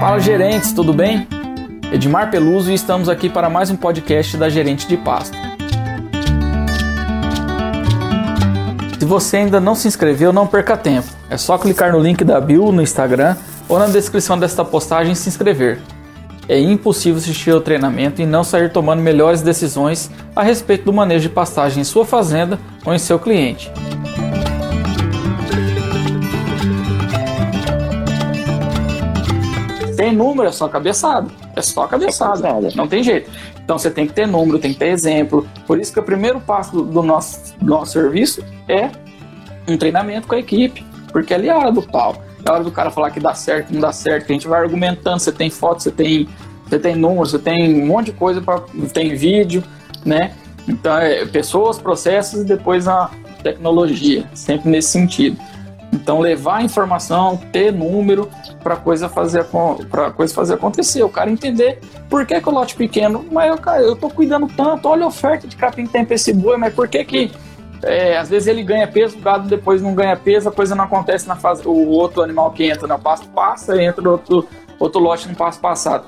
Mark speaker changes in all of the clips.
Speaker 1: Fala gerentes, tudo bem? Edmar Peluso e estamos aqui para mais um podcast da Gerente de Pasto. Se você ainda não se inscreveu, não perca tempo. É só clicar no link da bio no Instagram ou na descrição desta postagem e se inscrever. É impossível assistir ao treinamento e não sair tomando melhores decisões a respeito do manejo de pastagem em sua fazenda ou em seu cliente. Tem número, é só cabeçada. É só cabeçada. Não tem jeito. Então você tem que ter número, tem que ter exemplo. Por isso que o primeiro passo do, do nosso, do nosso serviço é um treinamento com a equipe. Porque ali é a hora do pau. É a hora do cara falar que dá certo, não dá certo, que a gente vai argumentando. Você tem foto, você tem, você tem número, você tem um monte de coisa, pra, tem vídeo, né? Então é pessoas, processos e depois a tecnologia. Sempre nesse sentido. Então levar a informação, ter número para coisa fazer para coisa fazer acontecer, o cara entender por que, que o lote pequeno, mas eu, cara, eu tô cuidando tanto, olha a oferta de capim que tem para esse boi, mas por que que é, às vezes ele ganha peso, o gado depois não ganha peso, a coisa não acontece na fase, o outro animal que entra no pasto passa, entra outro, outro lote no pasto passado.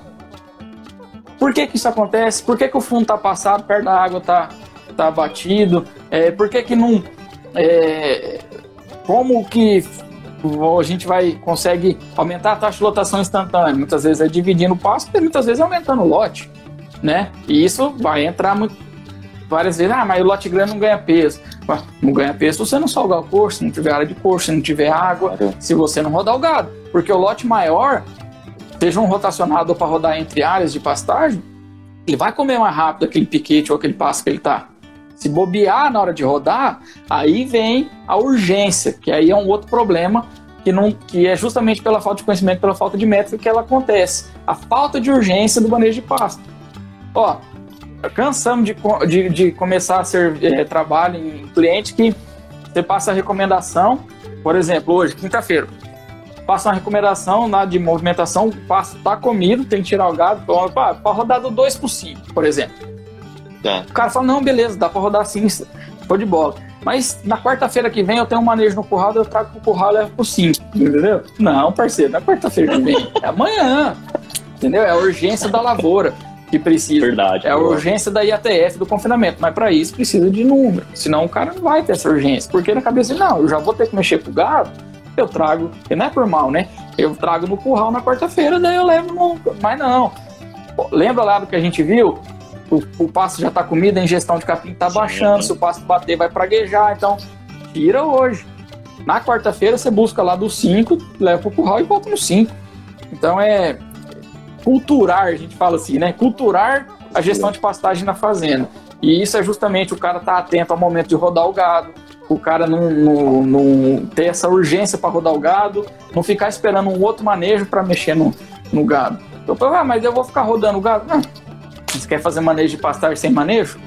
Speaker 1: Por que que isso acontece? Por que que o fundo tá passado, perto da água tá, tá batido? É, por que que não... É, como que a gente vai consegue aumentar a taxa de lotação instantânea? Muitas vezes é dividindo o passo, e muitas vezes é aumentando o lote, né? E isso vai entrar muito, várias vezes, ah, mas o lote grande não ganha peso. Não ganha peso se você não salgar o corpo, se não tiver área de corpo, se não tiver água, se você não rodar o gado. Porque o lote maior, seja um rotacionado para rodar entre áreas de pastagem, ele vai comer mais rápido aquele piquete ou aquele passo que ele está. Se bobear na hora de rodar, aí vem a urgência, que aí é um outro problema que, não, que é justamente pela falta de conhecimento, pela falta de métrica que ela acontece. A falta de urgência do manejo de pasto. Ó, cansamos de, de, de começar a ser é, trabalho em cliente que você passa a recomendação, por exemplo, hoje, quinta-feira, passa uma recomendação lá de movimentação, o pasto tá comido, tem que tirar o gado, para rodar do 2 por 5, por exemplo. Tá. O cara fala, não, beleza, dá pra rodar assim, foi de bola. Mas na quarta-feira que vem eu tenho um manejo no curral, eu trago pro curral e levo pro 5, entendeu? Não, parceiro, não é quarta-feira que vem, é amanhã, entendeu? É a urgência da lavoura que precisa.
Speaker 2: Verdade.
Speaker 1: É a urgência da IATF do confinamento, mas para isso precisa de número, senão o cara não vai ter essa urgência, porque na cabeça, não, eu já vou ter que mexer com o gado, eu trago, e não é por mal, né? Eu trago no curral na quarta-feira, daí eu levo no... Mas não. Lembra lá do que a gente viu? O, o pasto já está comido, a ingestão de capim está baixando, se o pasto bater vai praguejar, então tira hoje. Na quarta-feira você busca lá do 5, leva pro curral e volta no 5. Então é culturar, a gente fala assim, né? Culturar a gestão de pastagem na fazenda. E isso é justamente o cara estar tá atento ao momento de rodar o gado, o cara não, não, não ter essa urgência para rodar o gado, não ficar esperando um outro manejo para mexer no, no gado. Então, ah, mas eu vou ficar rodando o gado? Não, você quer fazer manejo de pastagem sem manejo?